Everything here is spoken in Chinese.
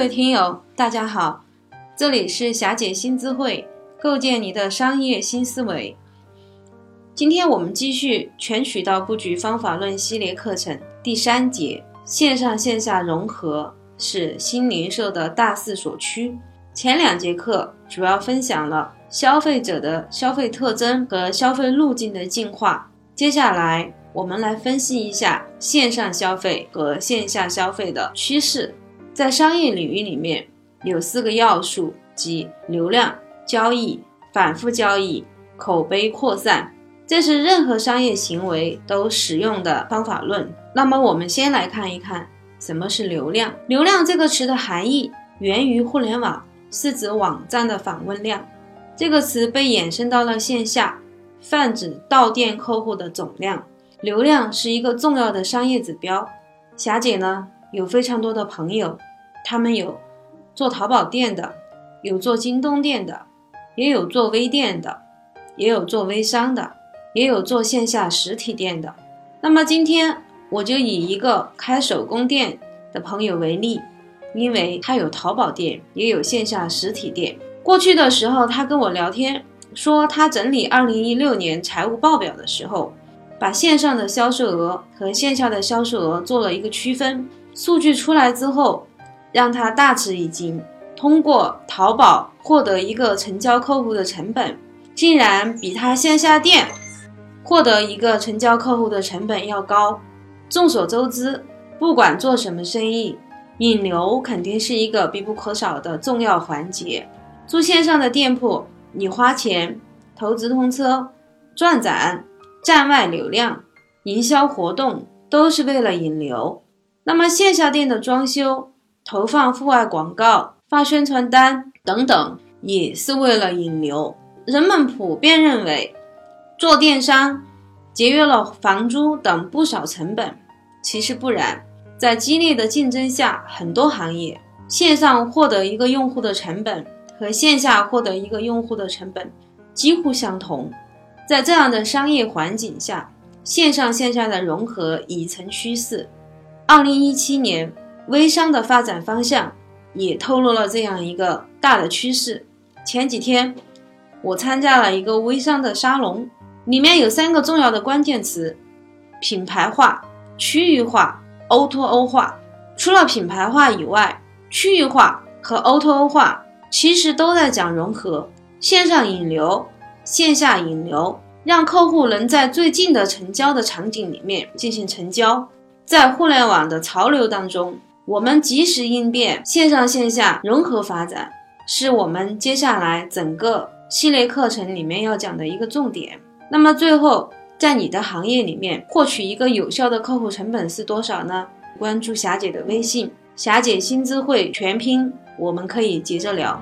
各位听友，大家好，这里是霞姐新智慧，构建你的商业新思维。今天我们继续全渠道布局方法论系列课程第三节，线上线下融合是新零售的大势所趋。前两节课主要分享了消费者的消费特征和消费路径的进化，接下来我们来分析一下线上消费和线下消费的趋势。在商业领域里面，有四个要素，即流量、交易、反复交易、口碑扩散。这是任何商业行为都使用的方法论。那么，我们先来看一看什么是流量。流量这个词的含义源于互联网，是指网站的访问量。这个词被衍生到了线下，泛指到店客户的总量。流量是一个重要的商业指标。霞姐呢，有非常多的朋友。他们有做淘宝店的，有做京东店的，也有做微店的，也有做微商的，也有做线下实体店的。那么今天我就以一个开手工店的朋友为例，因为他有淘宝店，也有线下实体店。过去的时候，他跟我聊天说，他整理二零一六年财务报表的时候，把线上的销售额和线下的销售额做了一个区分。数据出来之后。让他大吃一惊，通过淘宝获得一个成交客户的成本，竟然比他线下店获得一个成交客户的成本要高。众所周知，不管做什么生意，引流肯定是一个必不可少的重要环节。做线上的店铺，你花钱投资通车、转展、站外流量、营销活动，都是为了引流。那么线下店的装修，投放户外广告、发宣传单等等，也是为了引流。人们普遍认为，做电商节约了房租等不少成本。其实不然，在激烈的竞争下，很多行业线上获得一个用户的成本和线下获得一个用户的成本几乎相同。在这样的商业环境下，线上线下的融合已成趋势。二零一七年。微商的发展方向也透露了这样一个大的趋势。前几天我参加了一个微商的沙龙，里面有三个重要的关键词：品牌化、区域化、O2O O 化。除了品牌化以外，区域化和 O2O 化其实都在讲融合，线上引流，线下引流，让客户能在最近的成交的场景里面进行成交。在互联网的潮流当中。我们及时应变，线上线下融合发展，是我们接下来整个系列课程里面要讲的一个重点。那么最后，在你的行业里面获取一个有效的客户成本是多少呢？关注霞姐的微信，霞姐新智慧全拼，我们可以接着聊。